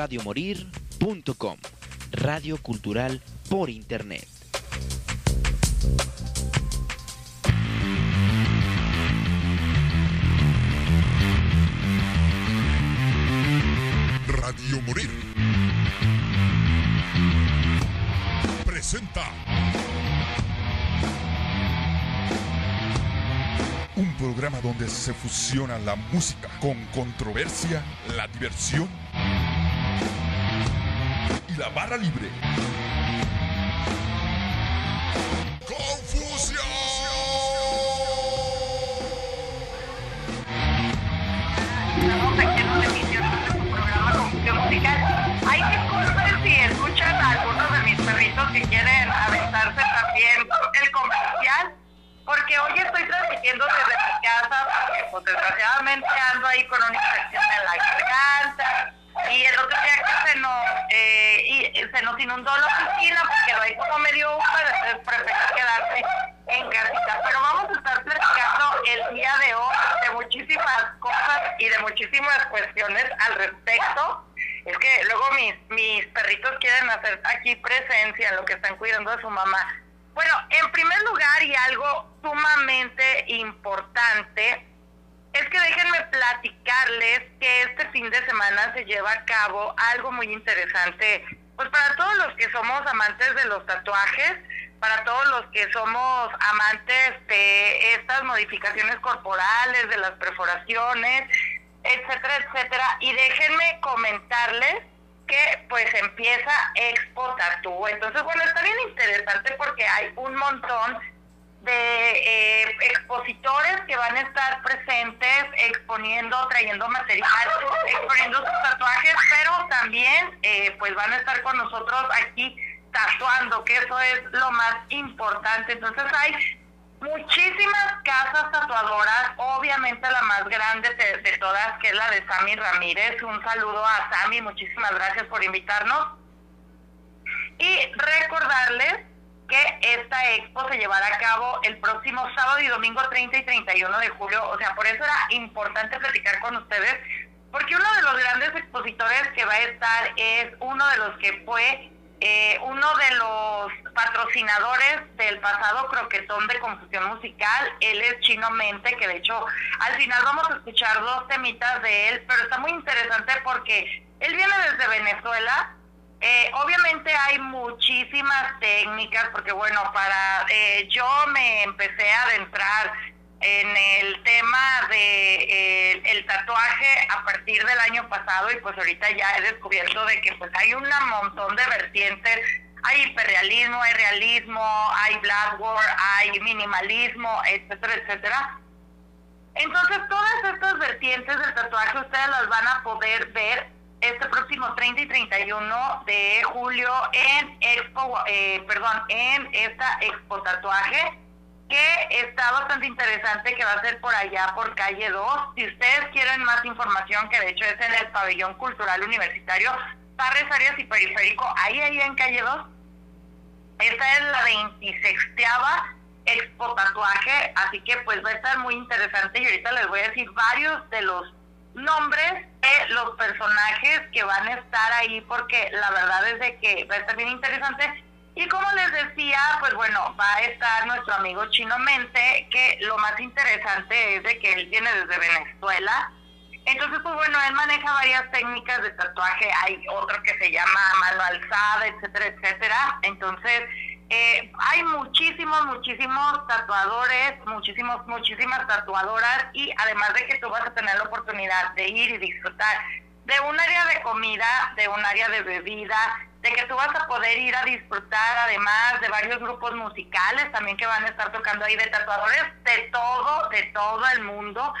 radiomorir.com. Radio Cultural por Internet. Radio Morir. Presenta. Un programa donde se fusiona la música con controversia, la diversión la barra libre. Estamos aquí en una emisión de su programa Confusión Musical. Ay, disculpen si escuchan a algunos de mis perritos que quieren aventarse también el comercial, porque hoy estoy transmitiendo desde mi casa, porque pues desgraciadamente ando ahí con una infección en la garganta. Y el otro día que se nos, eh, y se nos inundó la oficina porque lo ahí como medio húmedo, entonces preferí quedarme en casita. Pero vamos a estar platicando el día de hoy de muchísimas cosas y de muchísimas cuestiones al respecto. Es que luego mis, mis perritos quieren hacer aquí presencia en lo que están cuidando de su mamá. Bueno, en primer lugar y algo sumamente importante, es que déjenme platicarles que este fin de semana se lleva a cabo algo muy interesante, pues para todos los que somos amantes de los tatuajes, para todos los que somos amantes de estas modificaciones corporales, de las perforaciones, etcétera, etcétera. Y déjenme comentarles que pues empieza Expo Tattoo. Entonces, bueno, está bien interesante porque hay un montón de eh, expositores que van a estar presentes exponiendo, trayendo material, exponiendo sus tatuajes, pero también eh, pues van a estar con nosotros aquí tatuando, que eso es lo más importante. Entonces hay muchísimas casas tatuadoras, obviamente la más grande de, de todas, que es la de Sammy Ramírez. Un saludo a Sammy, muchísimas gracias por invitarnos. Y recordarles que esta expo se llevará a cabo el próximo sábado y domingo 30 y 31 de julio. O sea, por eso era importante platicar con ustedes, porque uno de los grandes expositores que va a estar es uno de los que fue eh, uno de los patrocinadores del pasado croquetón de confusión musical. Él es Chino Mente, que de hecho al final vamos a escuchar dos temitas de él, pero está muy interesante porque él viene desde Venezuela. Eh, obviamente hay muchísimas técnicas, porque bueno, para eh, yo me empecé a adentrar en el tema de eh, el tatuaje a partir del año pasado y pues ahorita ya he descubierto de que pues hay un montón de vertientes hay hiperrealismo, hay realismo, hay blackboard, hay minimalismo, etcétera, etcétera. Entonces todas estas vertientes del tatuaje ustedes las van a poder ver este próximo 30 y 31 de julio en Expo, eh, perdón, en esta Expo Tatuaje que está bastante interesante, que va a ser por allá, por calle 2. Si ustedes quieren más información, que de hecho es en el pabellón cultural universitario, Parres, Arias y Periférico, ahí, ahí en calle 2. Esta es la 26 Expo Tatuaje, así que pues va a estar muy interesante y ahorita les voy a decir varios de los nombres de los personajes que van a estar ahí porque la verdad es de que va a estar bien interesante y como les decía, pues bueno, va a estar nuestro amigo Chino Mente, que lo más interesante es de que él viene desde Venezuela. Entonces, pues bueno, él maneja varias técnicas de tatuaje. Hay otro que se llama mano alzada, etcétera, etcétera. Entonces, eh, hay muchísimos, muchísimos tatuadores, muchísimos, muchísimas tatuadoras y además de que tú vas a tener la oportunidad de ir y disfrutar de un área de comida, de un área de bebida, de que tú vas a poder ir a disfrutar además de varios grupos musicales también que van a estar tocando ahí de tatuadores de todo, de todo el mundo.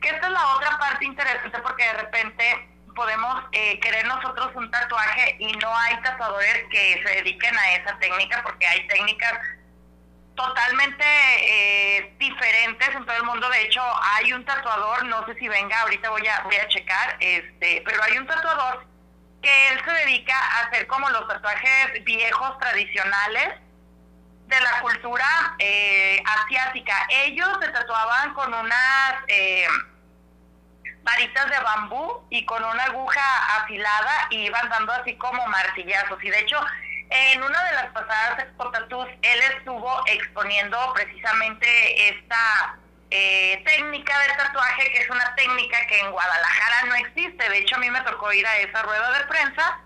Que esta es la otra parte interesante porque de repente podemos eh, querer nosotros un tatuaje y no hay tatuadores que se dediquen a esa técnica porque hay técnicas totalmente eh, diferentes en todo el mundo. De hecho, hay un tatuador, no sé si venga, ahorita voy a voy a checar, este, pero hay un tatuador que él se dedica a hacer como los tatuajes viejos tradicionales de la cultura eh, asiática. Ellos se tatuaban con unas, eh, varitas de bambú y con una aguja afilada y iban dando así como martillazos. Y de hecho, en una de las pasadas expotatus, él estuvo exponiendo precisamente esta eh, técnica de tatuaje, que es una técnica que en Guadalajara no existe. De hecho, a mí me tocó ir a esa rueda de prensa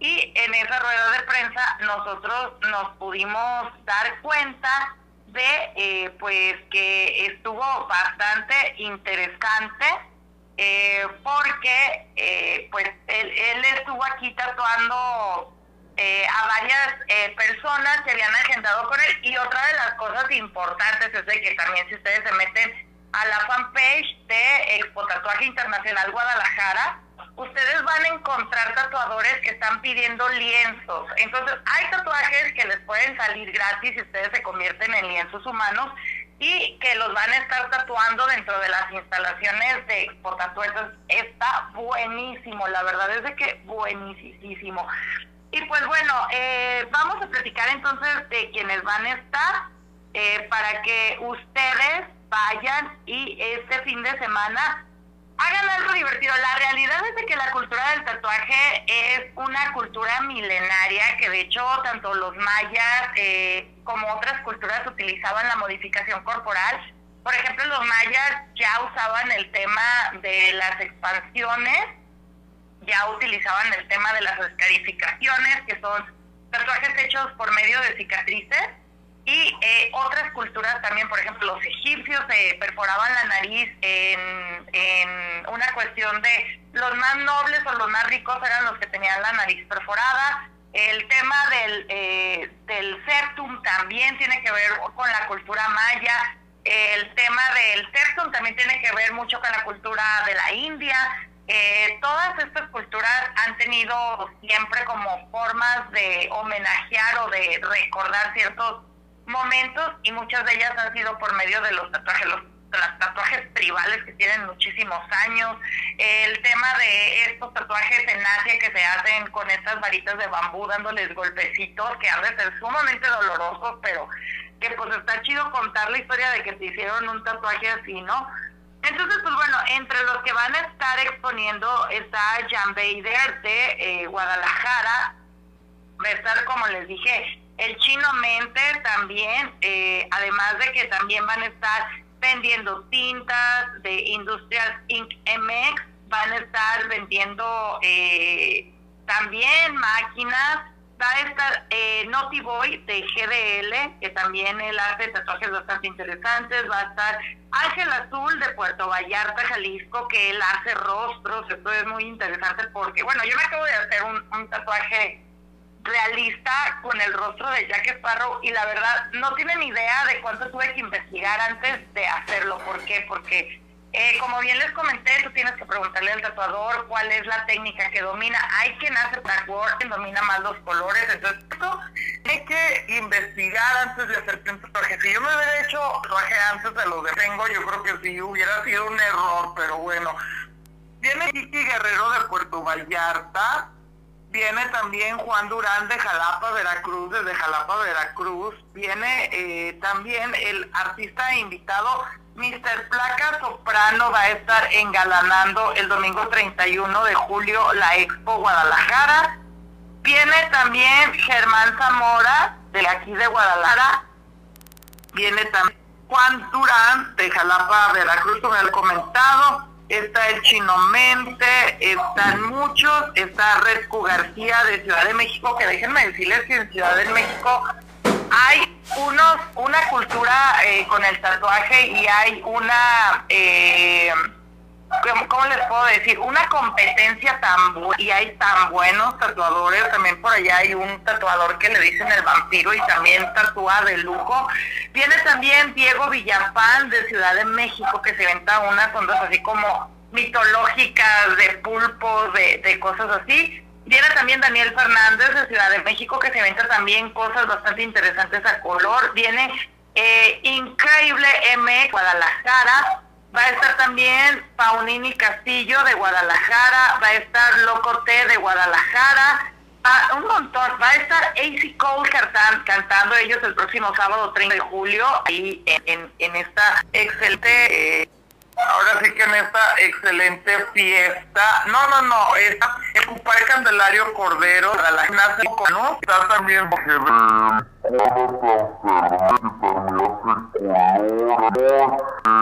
y en esa rueda de prensa nosotros nos pudimos dar cuenta de eh, pues que estuvo bastante interesante eh, porque eh, pues él, estuvo aquí tatuando a varias personas que habían agendado con él y otra de las cosas importantes es de que también si ustedes se meten a la fanpage de Expo Tatuaje Internacional Guadalajara ustedes van a encontrar tatuadores que están pidiendo lienzos. Entonces, hay tatuajes que les pueden salir gratis si ustedes se convierten en lienzos humanos y que los van a estar tatuando dentro de las instalaciones de Expo Entonces, está buenísimo, la verdad es de que buenísimo. Y pues bueno, eh, vamos a platicar entonces de quienes van a estar eh, para que ustedes vayan y este fin de semana hagan algo divertido. La realidad es de que la cultura del tatuaje es una cultura milenaria que de hecho tanto los mayas eh, como otras culturas utilizaban la modificación corporal. Por ejemplo, los mayas ya usaban el tema de las expansiones, ya utilizaban el tema de las escarificaciones, que son tatuajes hechos por medio de cicatrices y eh, otras culturas también, por ejemplo, los egipcios eh, perforaban la nariz en, en, una cuestión de los más nobles o los más ricos eran los que tenían la nariz perforada. El tema del, eh, del septum también tiene que ver con la cultura maya. El tema del septum también tiene que ver mucho con la cultura de la India. todas estas culturas han tenido siempre como formas de homenajear o de recordar ciertos momentos y muchas de ellas han sido por medio de los tatuajes, los, tatuajes tribales que tienen muchísimos años, el tema de estos tatuajes en Asia que se hacen con estas varitas de bambú dándoles golpecitos que han de ser sumamente dolorosos, pero que pues está chido contar la historia de que se hicieron un tatuaje así, ¿no? Entonces, pues bueno, entre los que van a estar exponiendo está Jan Bader de eh, Guadalajara, va a estar, como les dije, el chino mente también, eh, además de que también van a estar vendiendo tintas de Industrial Ink MX, van a estar vendiendo eh, también máquinas, va a estar eh, Naughty Boy de GDL, que también él hace tatuajes bastante interesantes, va a estar Ángel Azul de Puerto Vallarta, Jalisco, que él hace rostros, esto es muy interesante porque, bueno, yo me acabo de hacer un tatuaje realista con el rostro de Jack Sparrow y la verdad no tienen idea de cuánto tuve que investigar antes de hacerlo. ¿Por qué? Porque eh, como bien les comenté, tú tienes que preguntarle al tatuador cuál es la técnica que domina. Hay quien hace blackboard, quien domina más los colores, entonces esto hay que investigar antes de hacer un tatuaje. Si yo me hubiera hecho tatuaje antes de lo que tengo, yo creo que sí hubiera sido un error, pero bueno. Viene Kiki Guerrero de Puerto Vallarta, Viene también Juan Durán de Jalapa, Veracruz, desde Jalapa, Veracruz. Viene eh, también el artista invitado, Mr. Placa Soprano, va a estar engalanando el domingo 31 de julio la Expo Guadalajara. Viene también Germán Zamora, de aquí de Guadalajara. Viene también Juan Durán de Jalapa, Veracruz, como he comentado está el Chino Mente, están muchos, está Rescu García de Ciudad de México, que déjenme decirles que en Ciudad de México hay unos, una cultura eh, con el tatuaje y hay una, eh, ¿cómo, les puedo decir? Una competencia tan buena y hay tan buenos tatuadores, también por allá hay un tatuador que le dicen el vampiro y también tatúa de lujo. Viene también Diego Villafán de Ciudad de México que se venta unas ondas así como mitológicas de pulpos, de, de cosas así. Viene también Daniel Fernández de Ciudad de México que se venta también cosas bastante interesantes a color. Viene eh, Increíble M Guadalajara Va a estar también Paunini Castillo de Guadalajara, va a estar Loco T de Guadalajara, un montón. Va a estar AC Cole cantando ellos el próximo sábado 30 de julio, ahí en, en, esta excelente eh, ahora sí que en esta excelente fiesta, no, no, no, esta, el Candelario Cordero para la gimnasia. Está también porque eh,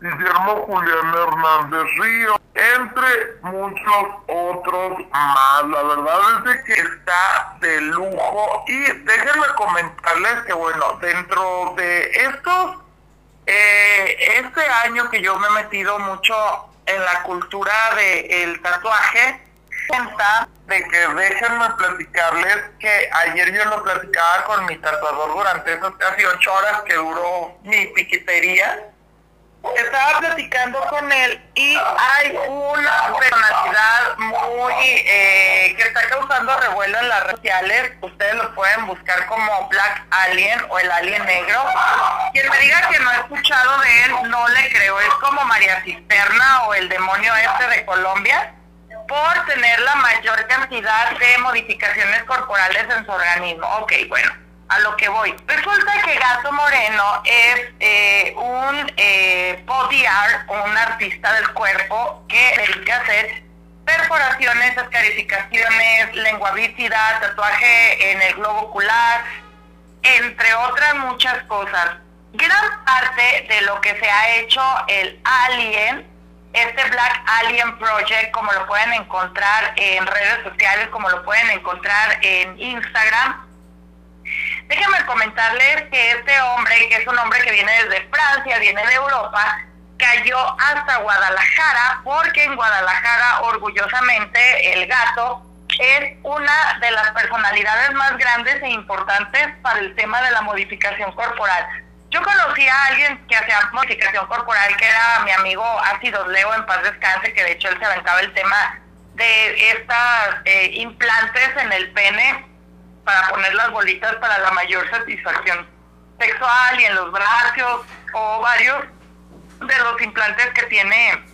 Guillermo Julián Hernández Río, entre muchos otros más. La verdad es que está de lujo y déjenme comentarles que bueno, dentro de estos, eh, este año que yo me he metido mucho en la cultura del tatuaje, de que déjenme platicarles que ayer yo lo platicaba con mi tatuador durante esas casi ocho horas que duró mi piquetería. Estaba platicando con él y hay una personalidad muy eh, que está causando revuelo en las redes sociales. Ustedes lo pueden buscar como Black Alien o el Alien Negro. Quien me diga que no he escuchado de él, no le creo. Es como María Cisterna o el demonio este de Colombia por tener la mayor cantidad de modificaciones corporales en su organismo. Ok, bueno, a lo que voy. Resulta que Gato Moreno es eh, eh, body art, un artista del cuerpo que dedica a hacer perforaciones, escarificaciones, lengua bífida, tatuaje en el globo ocular, entre otras muchas cosas. Gran parte de lo que se ha hecho el alien este Black Alien Project, como lo pueden encontrar en redes sociales, como lo pueden encontrar en Instagram. Déjenme comentarles que este hombre, que es un hombre que viene desde Francia, viene de Europa, cayó hasta Guadalajara, porque en Guadalajara, orgullosamente, el gato es una de las personalidades más grandes e importantes para el tema de la modificación corporal. Yo conocí a alguien que hacía modificación corporal, que era mi amigo Ácido Leo, en paz descanse, que de hecho él se aventaba el tema de estas eh, implantes en el pene para poner las bolitas para la mayor satisfacción sexual y en los brazos o varios de los implantes que tiene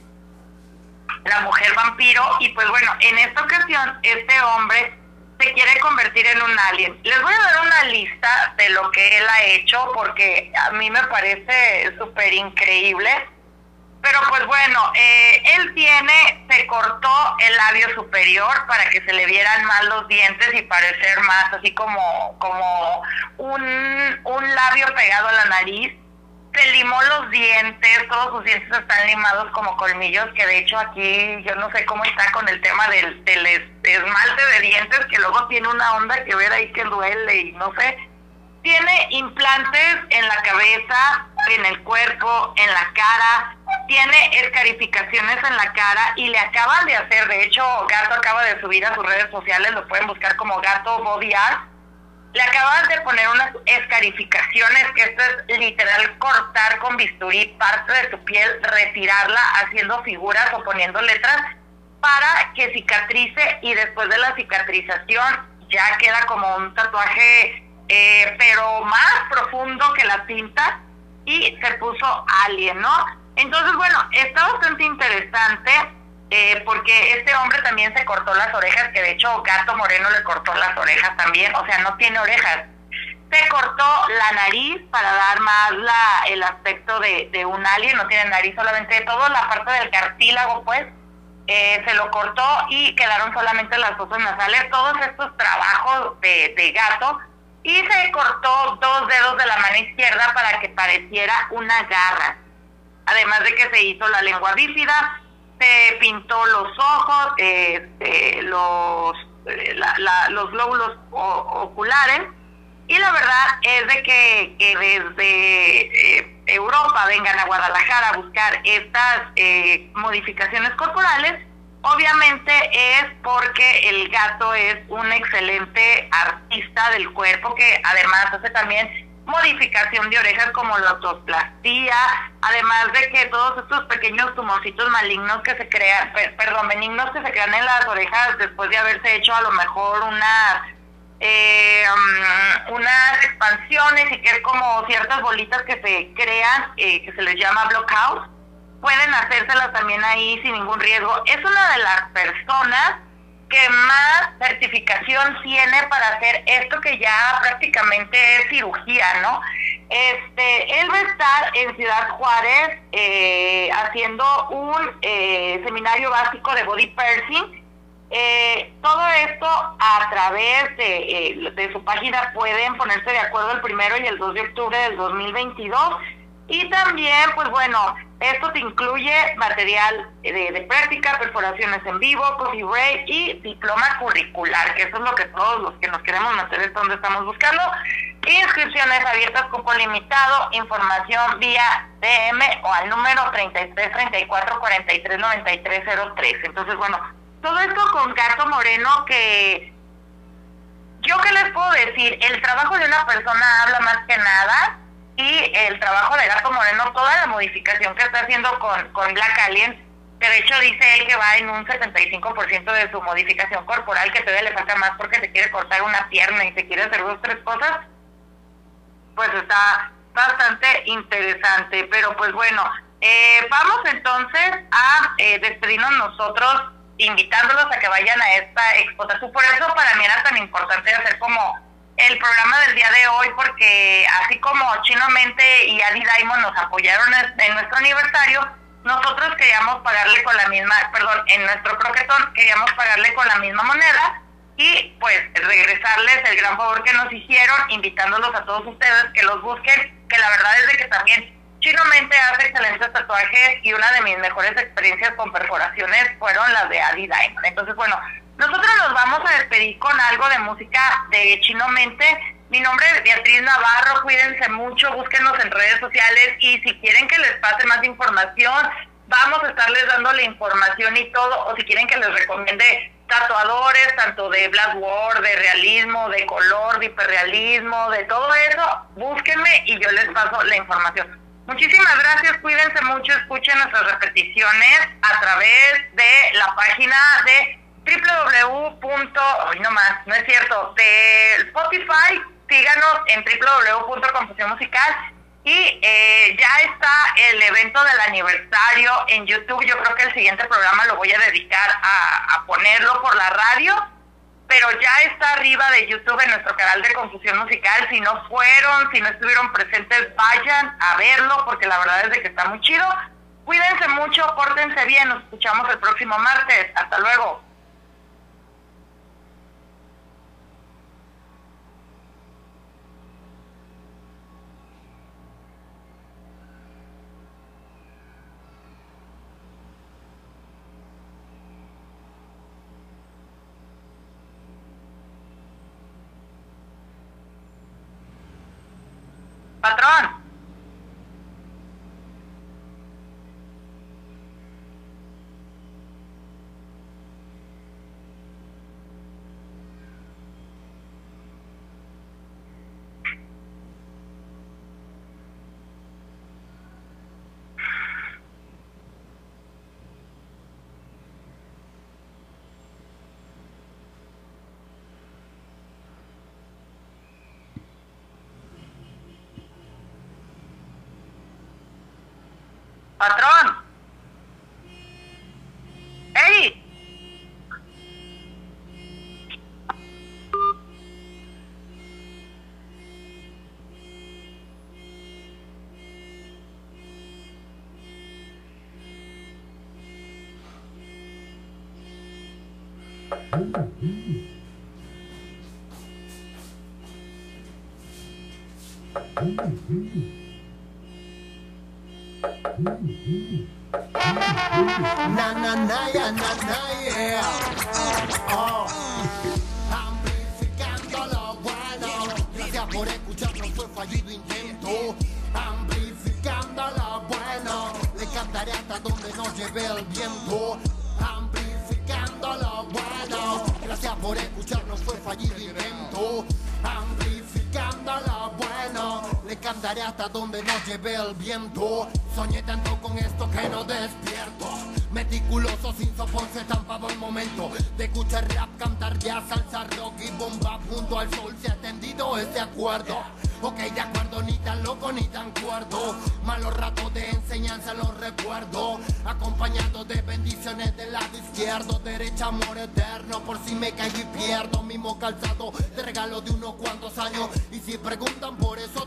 la mujer vampiro. Y pues bueno, en esta ocasión este hombre se quiere convertir en un alien. Les voy a dar una lista de lo que él ha hecho porque a mí me parece súper increíble. Pero pues bueno, eh, él tiene, se cortó el labio superior para que se le vieran más los dientes y parecer más así como, como un, un labio pegado a la nariz se limó los dientes, todos sus dientes están limados como colmillos, que de hecho aquí yo no sé cómo está con el tema del, del esmalte de dientes, que luego tiene una onda que ver ahí que duele y no sé. Tiene implantes en la cabeza, en el cuerpo, en la cara, tiene escarificaciones en la cara y le acaban de hacer, de hecho Gato acaba de subir a sus redes sociales, lo pueden buscar como Gato Body le acabas de poner unas escarificaciones, que esto es literal cortar con bisturí parte de tu piel, retirarla haciendo figuras o poniendo letras para que cicatrice y después de la cicatrización ya queda como un tatuaje, eh, pero más profundo que la tinta y se puso alien, ¿no? Entonces, bueno, está bastante interesante eh, porque este hombre también se cortó las orejas, que de hecho Gato Moreno le cortó las orejas también, o sea, no tiene orejas. Se cortó la nariz para dar más la, el aspecto de, de un alien, no tiene nariz, solamente toda la parte del cartílago, pues, eh, se lo cortó y quedaron solamente las fosas nasales, todos estos trabajos de, de gato, y se cortó dos dedos de la mano izquierda para que pareciera una garra. Además de que se hizo la lengua bífida, se pintó los ojos, este, los, eh, los glóbulos oculares y la verdad es de que, desde eh, Europa vengan a Guadalajara a buscar estas eh, modificaciones corporales, obviamente es porque el gato es un excelente artista del cuerpo que además hace también modificación de orejas como la autoplastía, además de que todos estos pequeños tumorcitos malignos que se crean, perdón, benignos que se crean en las orejas después de haberse hecho a lo mejor unas eh, um, unas expansiones y que es como ciertas bolitas que se crean, eh, que se les llama blockhouse, pueden hacérselas también ahí sin ningún riesgo. Es una de las personas que más certificación tiene para hacer esto que ya prácticamente es cirugía, ¿no? Este, él va a estar en Ciudad Juárez eh, haciendo un eh, seminario básico de body piercing. Eh, todo esto a través de, de su página pueden ponerse de acuerdo el primero y el 2 de octubre del 2022 y también, pues bueno, esto te incluye material de, práctica, perforaciones en vivo, coffee y diploma curricular, que eso es lo que todos los que nos queremos meter es donde estamos buscando. Inscripciones abiertas, cupo limitado, información vía DM o al número 33 34 43 93 03. Entonces, bueno, todo esto con Gato Moreno que yo qué les puedo decir, el trabajo de una persona habla más que nada y el trabajo de Gato Moreno, toda la modificación que está haciendo con, con Black Alien, que de hecho dice él que va en un 75% de su modificación corporal, que todavía le falta más porque se quiere cortar una pierna y se quiere hacer dos, tres cosas, pues está bastante interesante. Pero pues bueno, eh, vamos entonces a eh, despedirnos nosotros invitándolos a que vayan a esta exposición. Por eso para mí era tan importante hacer como el programa del día de hoy porque así como Chino Mente y Adi Diamond nos apoyaron en nuestro aniversario, nosotros queríamos pagarle con la misma, perdón, en nuestro croquetón queríamos pagarle con la misma moneda y pues regresarles el gran favor que nos hicieron, invitándolos a todos ustedes que los busquen, que la verdad es de que también Chino Mente hace excelentes tatuajes y una de mis mejores experiencias con perforaciones fueron las de Adi Diamond. Entonces, bueno, nosotros nos vamos a despedir con algo de música de Chino Mente. Mi nombre es Beatriz Navarro, cuídense mucho, búsquenos en redes sociales y si quieren que les pase más información, vamos a estarles dando la información y todo, o si quieren que les recomiende tatuadores, tanto de Black War, de realismo, de color, de hiperrealismo, de todo eso, búsquenme y yo les paso la información. Muchísimas gracias, cuídense mucho, escuchen nuestras repeticiones a través de la página de www. Hoy no más, no es cierto. De Spotify, síganos en www.confusión musical. Y eh, ya está el evento del aniversario en YouTube. Yo creo que el siguiente programa lo voy a dedicar a, ponerlo por la radio. Pero ya está arriba de YouTube en nuestro canal de Confusión Musical. Si no fueron, si no estuvieron presentes, vayan a verlo porque la verdad es de que está muy chido. Cuídense mucho, pórtense bien. Nos escuchamos el próximo martes. Hasta luego. ก่อน Patrono? Ei! Mm-hmm. Na na na ya na na yeah. Oh. Amplificando lo bueno. Gracias por escucharnos, fue fallido intento. Amplificando lo bueno. Le cantaré hasta donde nos lleve el viento. Amplificando lo bueno. Gracias por escucharnos, fue fallido intento. Amplificando lo bueno. Le cantaré hasta donde nos lleve el viento. Soñé tanto con esto que no despierto. Meticuloso sin sopor se estampaba el momento De escuchar rap, cantar ya salsa, rock y bomba Junto al sol se ha tendido este acuerdo Ok, de acuerdo, ni tan loco ni tan cuerdo Malos ratos de enseñanza los recuerdo Acompañado de bendiciones del lado izquierdo Derecha, amor eterno, por si me caigo y pierdo Mismo calzado de regalo de unos cuantos años Y si preguntan por eso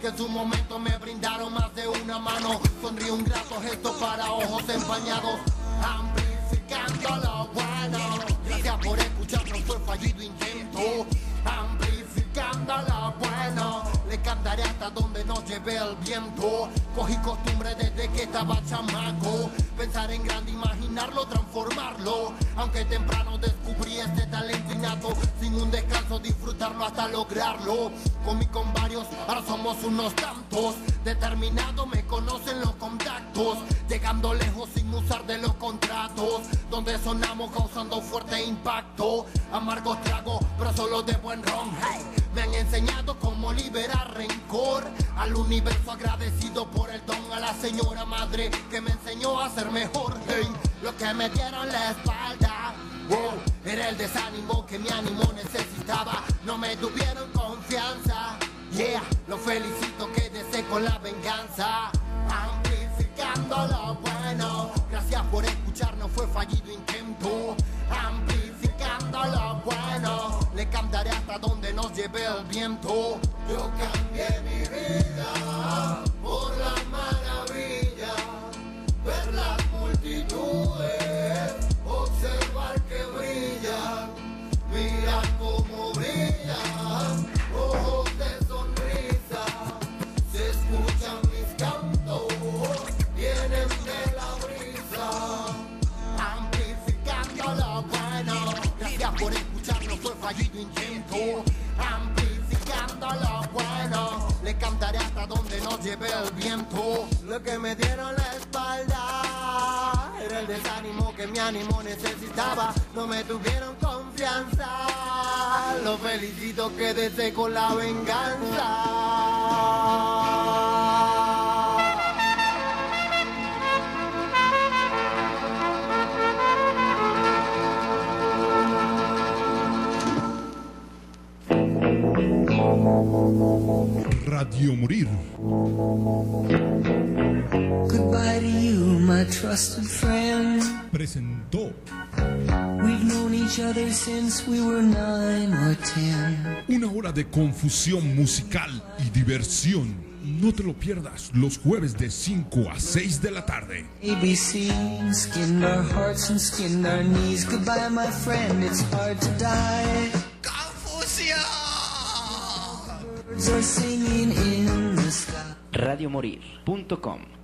Que en su momento me brindaron más de una mano. Sonríe un grato gesto para ojos empañados. Amplificando lo bueno Gracias por escucharnos, fue fallido intento. Amplificando lo bueno Cantaré hasta donde nos lleve el viento. Cogí costumbre desde que estaba chamaco. Pensar en grande, imaginarlo, transformarlo. Aunque temprano descubrí este talento innato. Sin un descanso disfrutarlo hasta lograrlo. Comí con varios, ahora somos unos tantos. Determinado me conocen los contactos. Llegando lejos sin usar de los contratos. Donde sonamos causando fuerte impacto Amargos trago, pero solo de buen ron. Me han enseñado cómo liberar rencor. Al universo agradecido por el don. A la señora madre que me enseñó a ser mejor. Hey. Lo que me dieron la espalda. Wow, Era el desánimo que mi ánimo necesitaba. No me tuvieron confianza. Yeah, lo felicito que desee con la venganza. Amplificando lo bueno. Gracias por escucharnos, fue fallido intento hasta donde nos lleve el viento. Yo cambié mi vida por la maravilla Ver las multitudes, desee con la venganza Radio Morir. Goodbye to you, my trusted friend. Presentó una hora de confusión musical y diversión. No te lo pierdas los jueves de 5 a 6 de la tarde. ABC skinned our hearts and skinned our knees. Goodbye, my friend, it's hard to die. Birds are singing in the sky. radiomorir.com